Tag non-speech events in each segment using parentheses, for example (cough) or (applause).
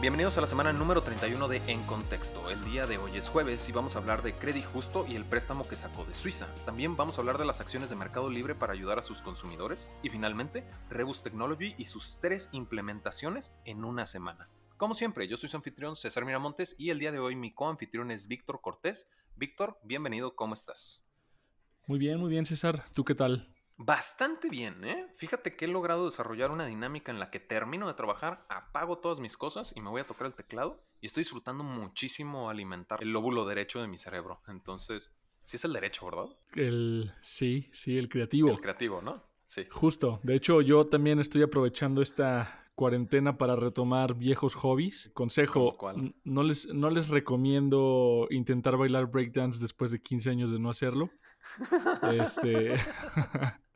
Bienvenidos a la semana número 31 de En Contexto. El día de hoy es jueves y vamos a hablar de Credit Justo y el préstamo que sacó de Suiza. También vamos a hablar de las acciones de Mercado Libre para ayudar a sus consumidores. Y finalmente, Rebus Technology y sus tres implementaciones en una semana. Como siempre, yo soy su anfitrión César Miramontes y el día de hoy mi coanfitrión es Víctor Cortés. Víctor, bienvenido, ¿cómo estás? Muy bien, muy bien César. ¿Tú qué tal? Bastante bien, ¿eh? Fíjate que he logrado desarrollar una dinámica en la que termino de trabajar, apago todas mis cosas y me voy a tocar el teclado y estoy disfrutando muchísimo alimentar el lóbulo derecho de mi cerebro. Entonces, sí es el derecho, ¿verdad? El sí, sí, el creativo. El creativo, ¿no? Sí. Justo. De hecho, yo también estoy aprovechando esta cuarentena para retomar viejos hobbies. Consejo, no les, no les recomiendo intentar bailar breakdance después de 15 años de no hacerlo. (laughs) este (laughs)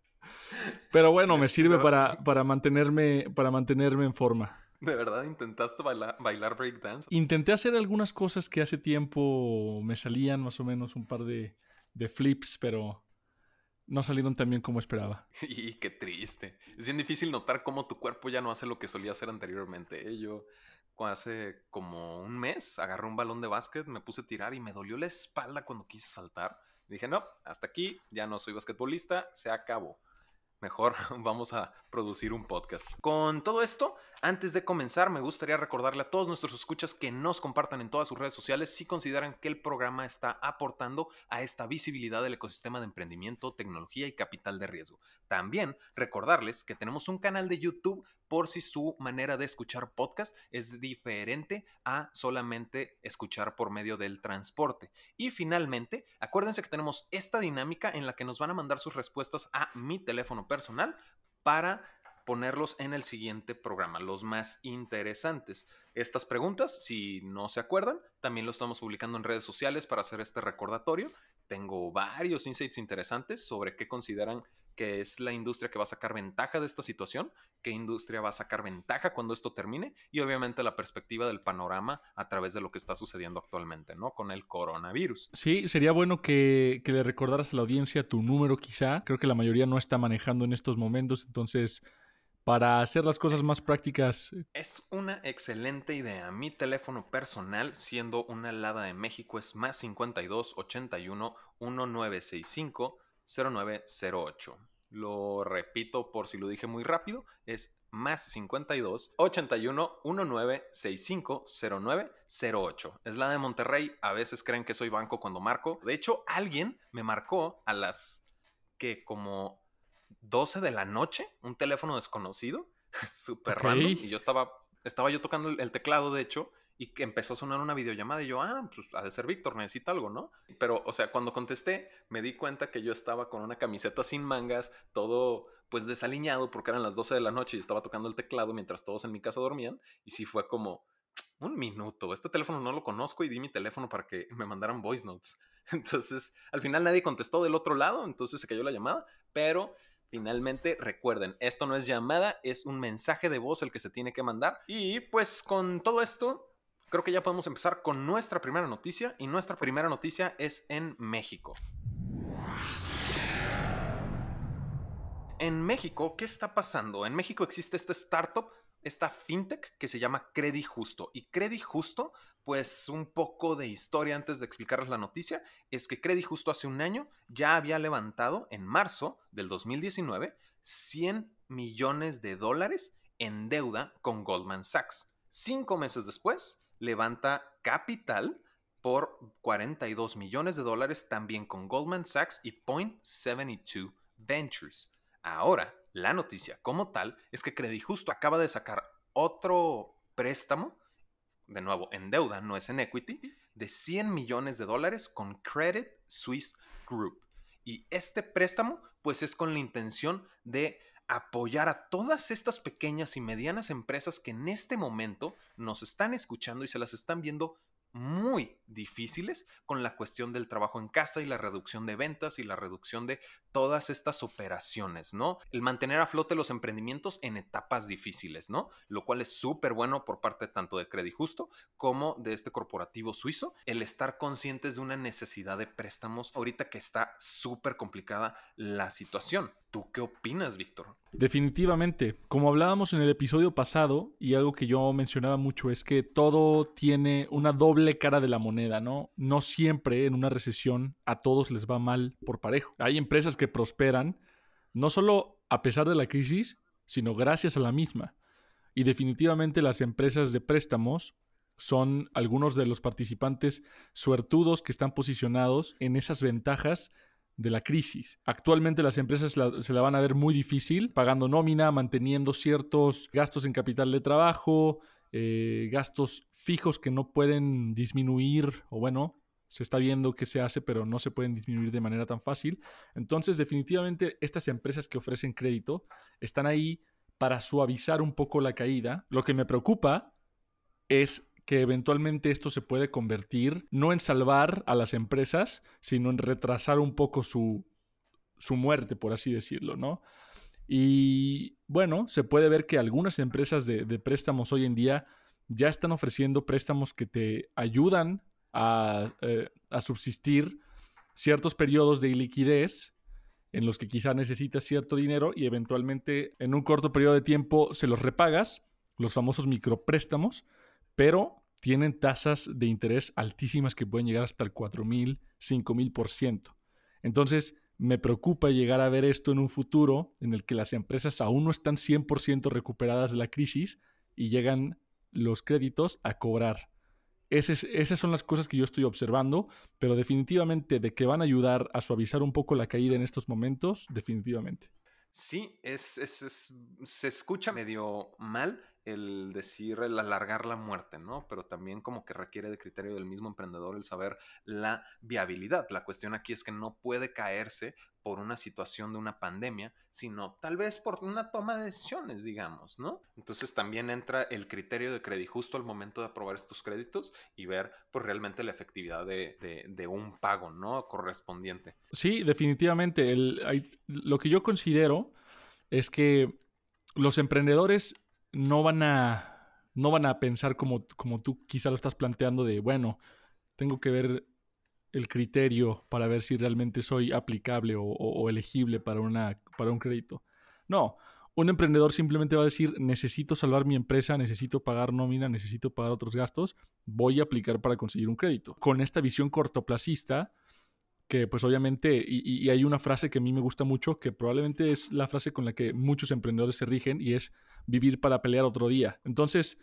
Pero bueno, me sirve para, para, mantenerme, para mantenerme en forma. ¿De verdad intentaste bailar, bailar breakdance? Intenté hacer algunas cosas que hace tiempo me salían, más o menos un par de, flips, pero no salieron tan bien como esperaba. (laughs) Y qué triste. Es bien difícil notar cómo tu cuerpo ya no hace lo que solía hacer anteriormente. ¿eh? Yo hace como un mes agarré un balón de básquet, me puse a tirar y me dolió la espalda cuando quise saltar. Dije, no, hasta aquí, ya no soy basquetbolista, se acabó mejor (laughs) vamos a producir un podcast. Con todo esto, antes de comenzar, me gustaría recordarle a todos nuestros escuchas que nos compartan en todas sus redes sociales si consideran que el programa está aportando a esta visibilidad del ecosistema de emprendimiento, tecnología y capital de riesgo. También recordarles que tenemos un canal de YouTube por si su manera de escuchar podcast es diferente a solamente escuchar por medio del transporte. Y finalmente, acuérdense que tenemos esta dinámica en la que nos van a mandar sus respuestas a mi teléfono personal para ponerlos en el siguiente programa, los más interesantes. Estas preguntas, si no se acuerdan, también lo estamos publicando en redes sociales para hacer este recordatorio. Tengo varios insights interesantes sobre qué consideran que es la industria que va a sacar ventaja de esta situación, qué industria va a sacar ventaja cuando esto termine y obviamente la perspectiva del panorama a través de lo que está sucediendo actualmente, ¿no? Con el coronavirus. Sí, sería bueno que, que le recordaras a la audiencia tu número quizá. Creo que la mayoría no está manejando en estos momentos, entonces para hacer las cosas más prácticas. Es una excelente idea. Mi teléfono personal, siendo una Lada de México, es más 52 81 1965 0908. Lo repito por si lo dije muy rápido, es más 52 81 19 65 09 08. Es la de Monterrey. A veces creen que soy banco cuando marco. De hecho, alguien me marcó a las que como 12 de la noche, un teléfono desconocido, (laughs) súper random. Y yo estaba, estaba yo tocando el teclado, de hecho, y que empezó a sonar una videollamada y yo, ah, pues ha de ser Víctor, necesita algo, ¿no? Pero, o sea, cuando contesté, me di cuenta que yo estaba con una camiseta sin mangas, todo pues desaliñado porque eran las 12 de la noche y estaba tocando el teclado mientras todos en mi casa dormían y sí fue como un minuto, este teléfono no lo conozco y di mi teléfono para que me mandaran voice notes. (laughs) Entonces, al final nadie contestó del otro lado, entonces se cayó la llamada, pero Finalmente, recuerden, esto no es llamada, es un mensaje de voz el que se tiene que mandar. Y pues con todo esto, creo que ya podemos empezar con nuestra primera noticia y nuestra primera noticia es en México. En México, ¿qué está pasando? En México existe esta startup, esta fintech que se llama Credit Justo. Y Credit Justo, pues un poco de historia antes de explicarles la noticia, es que Credit Justo hace un año ya había levantado en marzo del 2019 100 millones de dólares en deuda con Goldman Sachs. Cinco meses después, levanta capital por 42 millones de dólares también con Goldman Sachs y Point72 Ventures. Ahora, la noticia como tal es que Credit Justo acaba de sacar otro préstamo, de nuevo en deuda, no es en equity, de 100 millones de dólares con Credit Suisse Group. Y este préstamo pues es con la intención de apoyar a todas estas pequeñas y medianas empresas que en este momento nos están escuchando y se las están viendo muy difíciles con la cuestión del trabajo en casa y la reducción de ventas y la reducción de todas estas operaciones, ¿no? El mantener a flote los emprendimientos en etapas difíciles, ¿no? Lo cual es súper bueno por parte tanto de Credit Justo como de este corporativo suizo, el estar conscientes de una necesidad de préstamos ahorita que está súper complicada la situación. ¿Tú qué opinas, Víctor? Definitivamente, como hablábamos en el episodio pasado, y algo que yo mencionaba mucho es que todo tiene una doble cara de la moneda, ¿no? No siempre en una recesión a todos les va mal por parejo. Hay empresas que prosperan, no solo a pesar de la crisis, sino gracias a la misma. Y definitivamente las empresas de préstamos son algunos de los participantes suertudos que están posicionados en esas ventajas de la crisis. Actualmente las empresas se la van a ver muy difícil, pagando nómina, manteniendo ciertos gastos en capital de trabajo, eh, gastos fijos que no pueden disminuir, o bueno, se está viendo que se hace, pero no se pueden disminuir de manera tan fácil. Entonces, definitivamente, estas empresas que ofrecen crédito están ahí para suavizar un poco la caída. Lo que me preocupa es que eventualmente esto se puede convertir no en salvar a las empresas, sino en retrasar un poco su, su muerte, por así decirlo, ¿no? Y bueno, se puede ver que algunas empresas de, préstamos hoy en día ya están ofreciendo préstamos que te ayudan a, eh, a subsistir ciertos periodos de liquidez en los que quizá necesitas cierto dinero y eventualmente en un corto periodo de tiempo se los repagas, los famosos micropréstamos, pero tienen tasas de interés altísimas que pueden llegar hasta el 4.000, 5.000%. Entonces, me preocupa llegar a ver esto en un futuro en el que las empresas aún no están 100% recuperadas de la crisis y llegan los créditos a cobrar. esas son las cosas que yo estoy observando, pero definitivamente de que van a ayudar a suavizar un poco la caída en estos momentos, definitivamente. Sí, es, se escucha medio mal, el decir, el alargar la muerte, ¿no? Pero también como que requiere de criterio del mismo emprendedor el saber la viabilidad. La cuestión aquí es que no puede caerse por una situación de una pandemia, sino tal vez por una toma de decisiones, digamos, ¿no? Entonces también entra el criterio de crédito justo al momento de aprobar estos créditos y ver pues realmente la efectividad de, un pago, ¿no? Correspondiente. Sí, definitivamente. Lo que yo considero es que los emprendedores no van a, no van a pensar como, como tú quizá lo estás planteando de, bueno, tengo que ver el criterio para ver si realmente soy aplicable o, elegible para, una, para un crédito. No, un emprendedor simplemente va a decir, necesito salvar mi empresa, necesito pagar nómina, necesito pagar otros gastos, voy a aplicar para conseguir un crédito. Con esta visión cortoplacista, que pues obviamente, y, hay una frase que a mí me gusta mucho, que probablemente es la frase con la que muchos emprendedores se rigen, y es, vivir para pelear otro día. Entonces,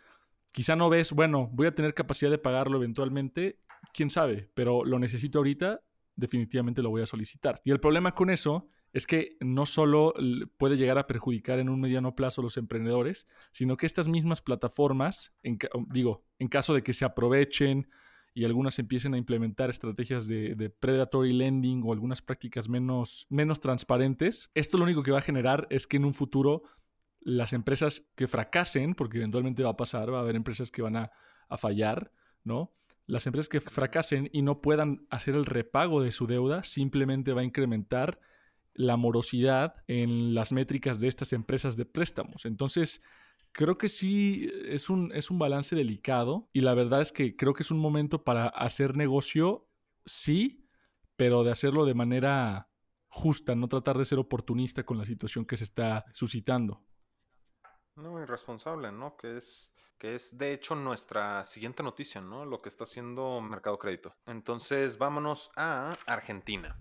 quizá no ves, bueno, voy a tener capacidad de pagarlo eventualmente, quién sabe, pero lo necesito ahorita, definitivamente lo voy a solicitar. Y el problema con eso es que no solo puede llegar a perjudicar en un mediano plazo a los emprendedores, sino que estas mismas plataformas, digo, en caso de que se aprovechen y algunas empiecen a implementar estrategias de, predatory lending o algunas prácticas menos, menos transparentes, esto lo único que va a generar es que en un futuro las empresas que fracasen, porque eventualmente va a pasar, va a haber empresas que van a, fallar, ¿no? Las empresas que fracasen y no puedan hacer el repago de su deuda simplemente va a incrementar la morosidad en las métricas de estas empresas de préstamos. Entonces, creo que sí es un, es un balance delicado y la verdad es que creo que es un momento para hacer negocio, sí, pero de hacerlo de manera justa, no tratar de ser oportunista con la situación que se está suscitando. No, irresponsable, ¿no? Que es, que es de hecho nuestra siguiente noticia, ¿no? Lo que está haciendo Mercado Crédito. Entonces, vámonos a Argentina.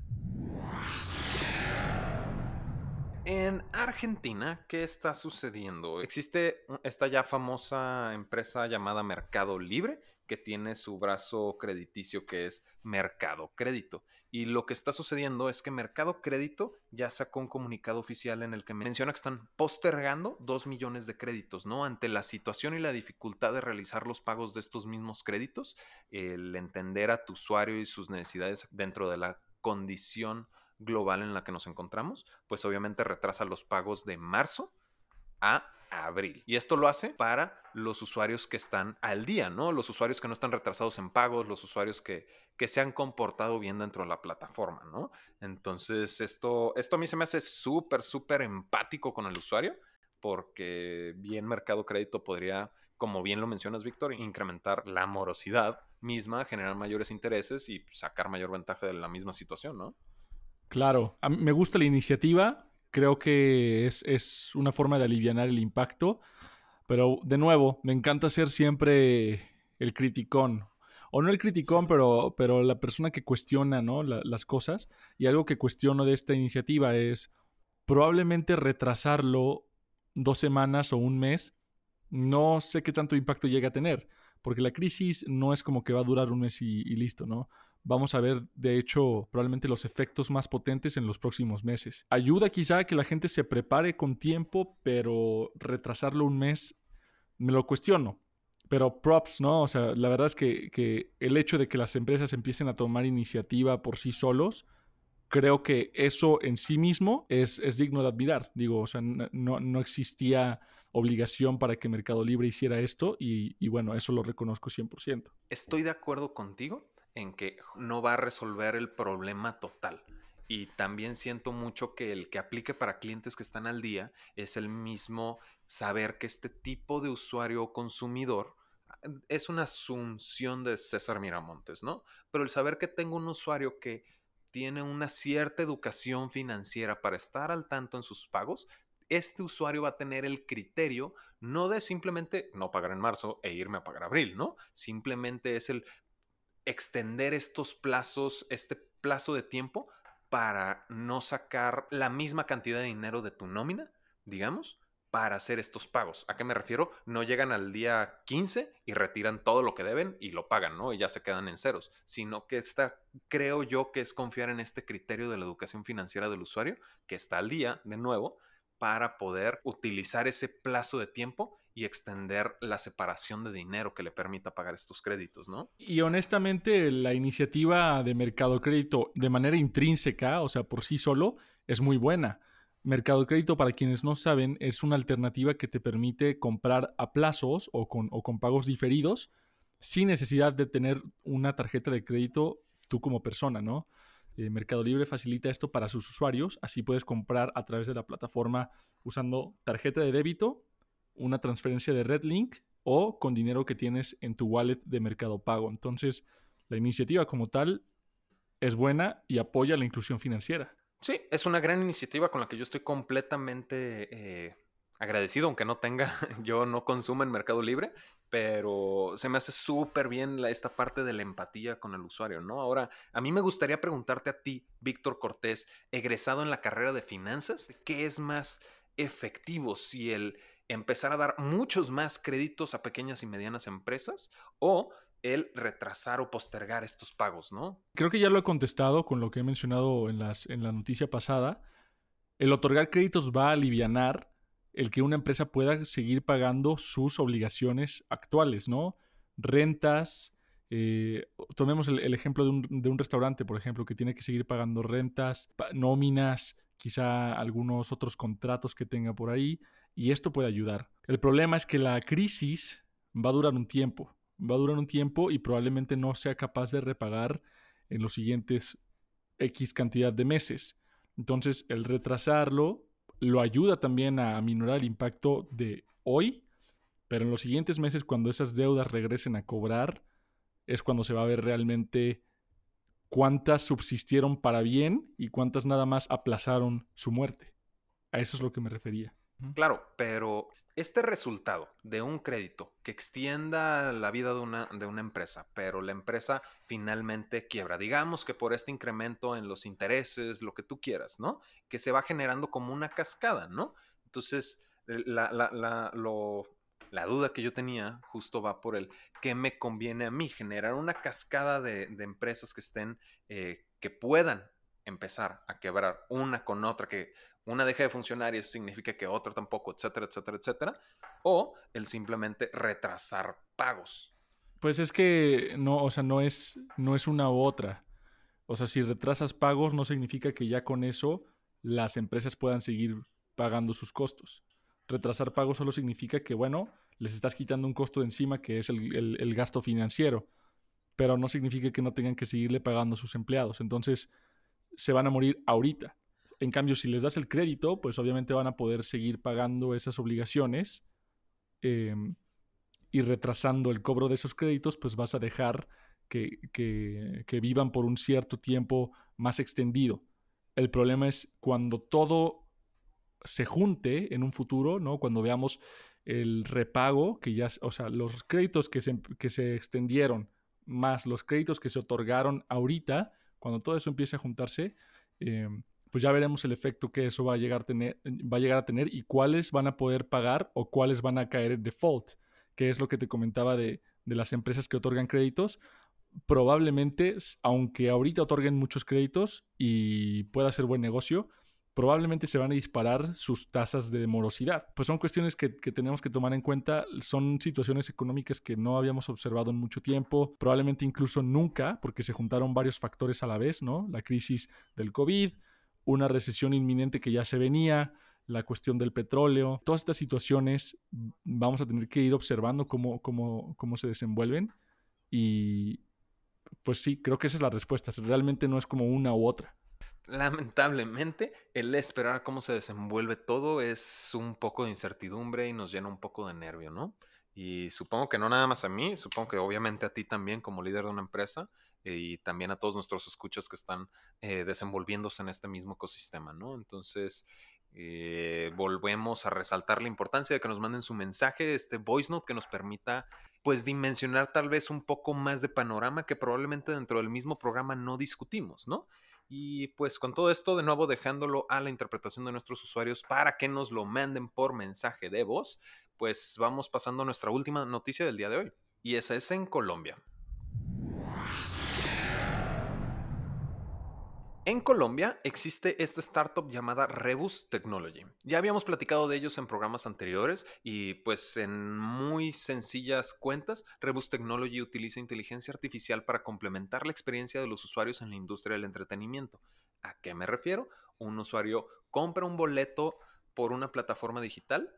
En Argentina, ¿qué está sucediendo? Existe esta ya famosa empresa llamada Mercado Libre que tiene su brazo crediticio que es Mercado Crédito. Y lo que está sucediendo es que Mercado Crédito ya sacó un comunicado oficial en el que menciona que están postergando 2 millones de créditos, ¿no? Ante la situación y la dificultad de realizar los pagos de estos mismos créditos, el entender a tu usuario y sus necesidades dentro de la condición global en la que nos encontramos, pues obviamente retrasa los pagos de marzo a abril. Y esto lo hace para los usuarios que están al día, ¿no? Los usuarios que no están retrasados en pagos, los usuarios que, que se han comportado bien dentro de la plataforma, ¿no? Entonces, esto, esto a mí se me hace súper, súper empático con el usuario, porque bien Mercado Crédito podría, como bien lo mencionas, Víctor, incrementar la morosidad misma, generar mayores intereses y sacar mayor ventaja de la misma situación, ¿no? Claro, me gusta la iniciativa, creo que es, es una forma de aliviar el impacto. Pero de nuevo, me encanta ser siempre el criticón. O no el criticón, pero, pero la persona que cuestiona ¿no? las cosas. Y algo que cuestiono de esta iniciativa es probablemente retrasarlo dos semanas o un mes. No sé qué tanto impacto llega a tener. Porque la crisis no es como que va a durar un mes y listo, ¿no? Vamos a ver, de hecho, probablemente los efectos más potentes en los próximos meses. Ayuda quizá a que la gente se prepare con tiempo, pero retrasarlo un mes, me lo cuestiono. Pero props, ¿no? O sea, la verdad es que, el hecho de que las empresas empiecen a tomar iniciativa por sí solos, creo que eso en sí mismo es, es digno de admirar. Digo, o sea, no, no, existía obligación para que Mercado Libre hiciera esto y, y bueno, eso lo reconozco 100%. Estoy de acuerdo contigo en que no va a resolver el problema total. Y también siento mucho que el que aplique para clientes que están al día es el mismo saber que este tipo de usuario o consumidor es una asunción de César Miramontes, ¿no? Pero el saber que tengo un usuario que tiene una cierta educación financiera para estar al tanto en sus pagos, este usuario va a tener el criterio no de simplemente no pagar en marzo e irme a pagar abril, ¿no? Simplemente es el extender estos plazos, este plazo de tiempo para no sacar la misma cantidad de dinero de tu nómina, digamos, para hacer estos pagos. ¿A qué me refiero? No llegan al día 15 y retiran todo lo que deben y lo pagan, ¿no? Y ya se quedan en ceros, sino que está, creo yo que es confiar en este criterio de la educación financiera del usuario, que está al día, de nuevo, para poder utilizar ese plazo de tiempo y extender la separación de dinero que le permita pagar estos créditos, ¿no? Y honestamente, la iniciativa de Mercado Crédito de manera intrínseca, o sea, por sí solo, es muy buena. Mercado Crédito, para quienes no saben, es una alternativa que te permite comprar a plazos o con, o con pagos diferidos sin necesidad de tener una tarjeta de crédito tú como persona, ¿no? Eh, Mercado Libre facilita esto para sus usuarios, así puedes comprar a través de la plataforma usando tarjeta de débito una transferencia de RedLink o con dinero que tienes en tu wallet de Mercado Pago. Entonces, la iniciativa como tal es buena y apoya la inclusión financiera. Sí, es una gran iniciativa con la que yo estoy completamente eh, agradecido, aunque no tenga, (laughs) yo no consumo en Mercado Libre, pero se me hace súper bien esta parte de la empatía con el usuario, ¿no? Ahora, a mí me gustaría preguntarte a ti, Víctor Cortés, egresado en la carrera de finanzas, ¿qué es más efectivo si el empezar a dar muchos más créditos a pequeñas y medianas empresas o el retrasar o postergar estos pagos, ¿no? Creo que ya lo he contestado con lo que he mencionado en, las, en la noticia pasada. El otorgar créditos va a aliviar el que una empresa pueda seguir pagando sus obligaciones actuales, ¿no? Rentas, eh, tomemos el, ejemplo de un, de un, restaurante, por ejemplo, que tiene que seguir pagando rentas, nóminas, quizá algunos otros contratos que tenga por ahí y esto puede ayudar. El problema es que la crisis va a durar un tiempo, va a durar un tiempo y probablemente no sea capaz de repagar en los siguientes X cantidad de meses. Entonces, el retrasarlo lo ayuda también a minorar el impacto de hoy, pero en los siguientes meses, cuando esas deudas regresen a cobrar, es cuando se va a ver realmente cuántas subsistieron para bien y cuántas nada más aplazaron su muerte. A eso es lo que me refería. Claro, pero este resultado de un crédito que extienda la vida de una, de una empresa, pero la empresa finalmente quiebra, digamos que por este incremento en los intereses, lo que tú quieras, ¿no? Que se va generando como una cascada, ¿no? Entonces, la, la, la, lo, la duda que yo tenía justo va por el que me conviene a mí generar una cascada de, de empresas que estén, eh, que puedan empezar a quebrar una con otra, que una deja de funcionar y eso significa que otra tampoco, etcétera, etcétera, etcétera, o el simplemente retrasar pagos. Pues es que no, o sea, no es, no es una u otra. O sea, si retrasas pagos no significa que ya con eso las empresas puedan seguir pagando sus costos. Retrasar pagos solo significa que, bueno, les estás quitando un costo de encima que es el, el gasto financiero, pero no significa que no tengan que seguirle pagando a sus empleados. Entonces, se van a morir ahorita. En cambio, si les das el crédito, pues obviamente van a poder seguir pagando esas obligaciones em, y retrasando el cobro de esos créditos, pues vas a dejar que, vivan por un cierto tiempo más extendido. El problema es cuando todo se junte en un futuro, ¿no? Cuando veamos el repago, que ya, o sea, los créditos que se, que se extendieron más los créditos que se otorgaron ahorita, cuando todo eso empiece a juntarse, eh, pues ya veremos el efecto que eso va a, llegar a tener, y cuáles van a poder pagar o cuáles van a caer en default, que es lo que te comentaba de, de las empresas que otorgan créditos. Probablemente, aunque ahorita otorguen muchos créditos y pueda ser buen negocio, probablemente se van a disparar sus tasas de morosidad. Pues son cuestiones que, tenemos que tomar en cuenta, son situaciones económicas que no habíamos observado en mucho tiempo, probablemente incluso nunca, porque se juntaron varios factores a la vez, ¿no? La crisis del COVID, una recesión inminente que ya se venía, la cuestión del petróleo, todas estas situaciones vamos a tener que ir observando cómo, cómo, cómo se desenvuelven y pues sí, creo que esa es la respuesta, realmente no es como una u otra lamentablemente, el esperar cómo se desenvuelve todo es un poco de incertidumbre y nos llena un poco de nervio, ¿no? Y supongo que no nada más a mí, supongo que obviamente a ti también como líder de una empresa y también a todos nuestros escuchas que están eh, desenvolviéndose en este mismo ecosistema, ¿no? Entonces, eh, volvemos a resaltar la importancia de que nos manden su mensaje, este voice note que nos permita pues dimensionar tal vez un poco más de panorama que probablemente dentro del mismo programa no discutimos, ¿no? Y pues con todo esto, de nuevo dejándolo a la interpretación de nuestros usuarios para que nos lo manden por mensaje de voz, pues vamos pasando a nuestra última noticia del día de hoy. Y esa es en Colombia. En Colombia existe esta startup llamada Rebus Technology. Ya habíamos platicado de ellos en programas anteriores y pues en muy sencillas cuentas, Rebus Technology utiliza inteligencia artificial para complementar la experiencia de los usuarios en la industria del entretenimiento. ¿A qué me refiero? Un usuario compra un boleto por una plataforma digital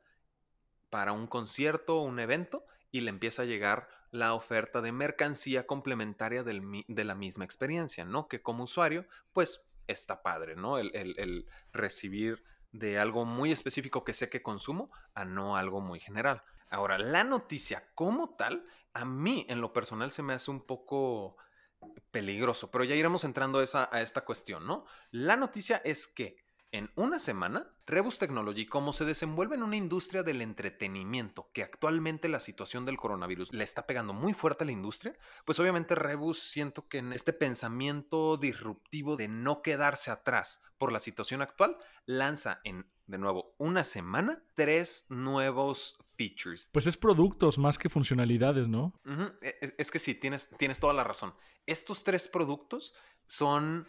para un concierto o un evento y le empieza a llegar la oferta de mercancía complementaria de la misma experiencia, ¿no? Que como usuario, pues está padre, ¿no? El, recibir de algo muy específico que sé que consumo a no algo muy general. Ahora, la noticia como tal, a mí en lo personal se me hace un poco peligroso, pero ya iremos entrando a esta cuestión, ¿no? La noticia es que en una semana, Rebus Technology, como se desenvuelve en una industria del entretenimiento, que actualmente la situación del coronavirus le está pegando muy fuerte a la industria, pues obviamente Rebus siento que en este pensamiento disruptivo de no quedarse atrás por la situación actual, lanza en, de nuevo, una semana, tres nuevos features. Pues es productos más que funcionalidades, ¿no? E, e, es, que sí, tienes, tienes toda la razón. Estos tres productos son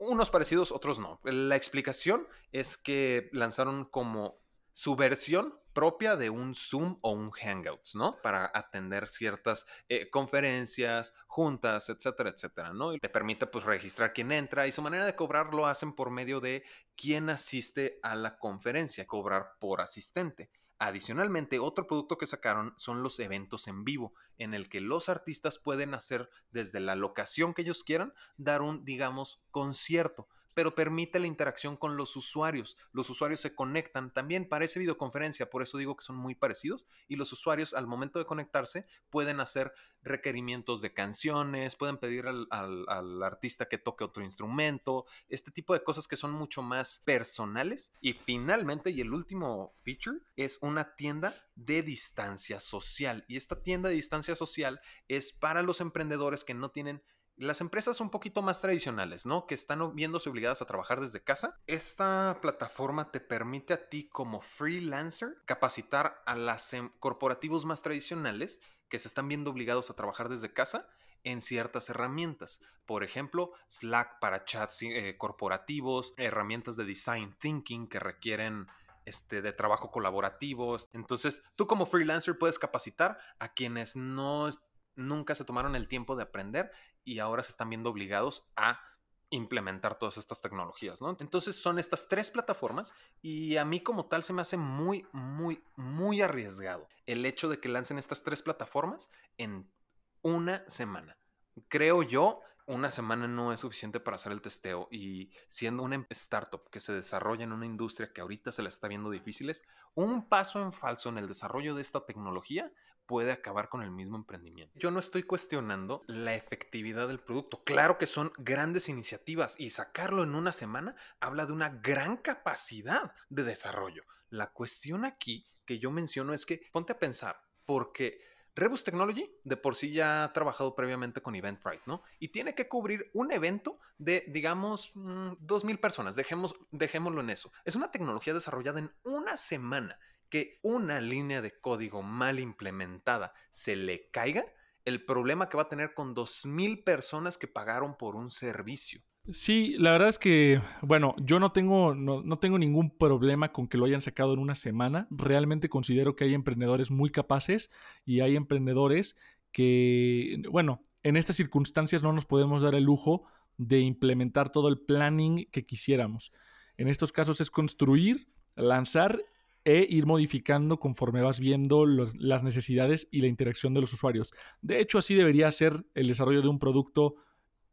unos parecidos, otros no. La explicación es que lanzaron como su versión propia de un Zoom o un Hangouts, ¿no? Para atender ciertas eh, conferencias, juntas, etcétera, etcétera, ¿no? Y te permite pues registrar quién entra y su manera de cobrar lo hacen por medio de quién asiste a la conferencia, cobrar por asistente. Adicionalmente, otro producto que sacaron son los eventos en vivo, en el que los artistas pueden hacer desde la locación que ellos quieran, dar un, digamos, concierto pero permite la interacción con los usuarios. Los usuarios se conectan, también parece videoconferencia, por eso digo que son muy parecidos, y los usuarios al momento de conectarse pueden hacer requerimientos de canciones, pueden pedir al, artista que toque otro instrumento, este tipo de cosas que son mucho más personales. Y finalmente, y el último feature, es una tienda de distancia social. Y esta tienda de distancia social es para los emprendedores que no tienen las empresas un poquito más tradicionales, ¿no? Que están viéndose obligadas a trabajar desde casa. Esta plataforma te permite a ti como freelancer capacitar a los em, corporativos más tradicionales que se están viendo obligados a trabajar desde casa en ciertas herramientas. Por ejemplo, Slack para chats eh, corporativos, herramientas de design thinking que requieren este, de trabajo colaborativo. Entonces, tú como freelancer puedes capacitar a quienes no nunca se tomaron el tiempo de aprender y ahora se están viendo obligados a implementar todas estas tecnologías, ¿no? Entonces son estas tres plataformas y a mí como tal se me hace muy, muy, muy arriesgado el hecho de que lancen estas tres plataformas en una semana. Creo yo una semana no es suficiente para hacer el testeo y siendo una startup que se desarrolla en una industria que ahorita se la está viendo difíciles, un paso en falso en el desarrollo de esta tecnología puede acabar con el mismo emprendimiento. Yo no estoy cuestionando la efectividad del producto. Claro que son grandes iniciativas y sacarlo en una semana habla de una gran capacidad de desarrollo. La cuestión aquí que yo menciono es que ponte a pensar, porque Rebus Technology de por sí ya ha trabajado previamente con Eventbrite, ¿no? Y tiene que cubrir un evento de, digamos, 2.000 mm, personas. Dejemos, dejémoslo en eso. Es una tecnología desarrollada en una semana que una línea de código mal implementada se le caiga, el problema que va a tener con 2.000 personas que pagaron por un servicio. Sí, la verdad es que, bueno, yo no tengo, no, no, tengo ningún problema con que lo hayan sacado en una semana. Realmente considero que hay emprendedores muy capaces y hay emprendedores que, bueno, en estas circunstancias no nos podemos dar el lujo de implementar todo el planning que quisiéramos. En estos casos es construir, lanzar e ir modificando conforme vas viendo las necesidades y la interacción de los usuarios. De hecho, así debería ser el desarrollo de un producto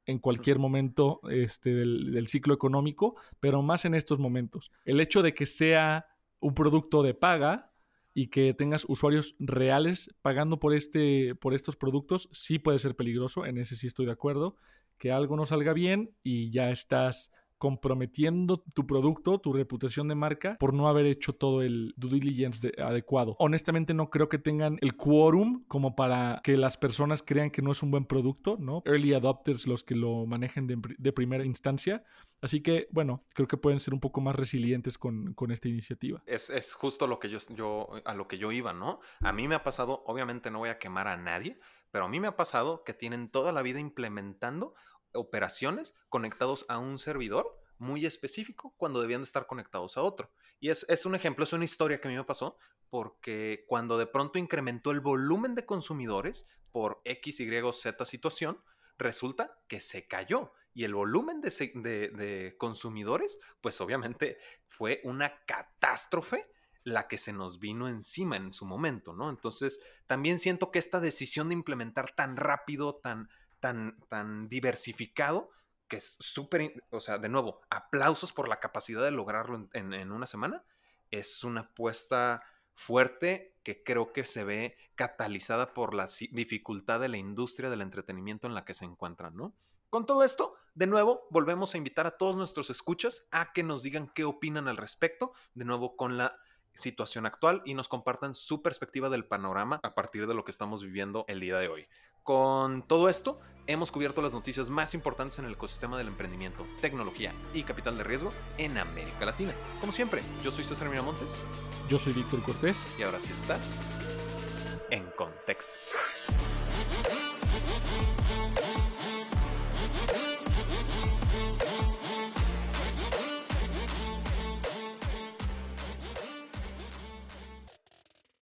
en cualquier momento este, del, ciclo económico, pero más en estos momentos. El hecho de que sea un producto de paga y que tengas usuarios reales pagando por, este, por estos productos sí puede ser peligroso, en ese sí estoy de acuerdo, que algo no salga bien y ya estás comprometiendo tu producto, tu reputación de marca, por no haber hecho todo el due diligence adecuado. Honestamente no creo que tengan el quórum como para que las personas crean que no es un buen producto, ¿no? Early adopters los que lo manejen de, primera instancia. Así que, bueno, creo que pueden ser un poco más resilientes con, esta iniciativa. Es, es, justo lo que yo, yo, a lo que yo iba, ¿no? A mí me ha pasado, obviamente no voy a quemar a nadie, pero a mí me ha pasado que tienen toda la vida implementando operaciones conectados a un servidor muy específico cuando debían de estar conectados a otro. Y es, es, un ejemplo, es una historia que a mí me pasó porque cuando de pronto incrementó el volumen de consumidores por X, Y Z situación, resulta que se cayó. Y el volumen de, de, de consumidores, pues obviamente fue una catástrofe la que se nos vino encima en su momento, ¿no? Entonces, también siento que esta decisión de implementar tan rápido, tan, tan, tan diversificado, que es súper, o sea, de nuevo, aplausos por la capacidad de lograrlo en, una semana, es una apuesta fuerte que creo que se ve catalizada por la dificultad de la industria del entretenimiento en la que se encuentran, ¿no? Con todo esto, de nuevo, volvemos a invitar a todos nuestros escuchas a que nos digan qué opinan al respecto, de nuevo con la situación actual y nos compartan su perspectiva del panorama a partir de lo que estamos viviendo el día de hoy. Con todo esto, hemos cubierto las noticias más importantes en el ecosistema del emprendimiento, tecnología y capital de riesgo en América Latina. Como siempre, yo soy César Miramontes. Yo soy Víctor Cortés. Y ahora sí estás en contexto.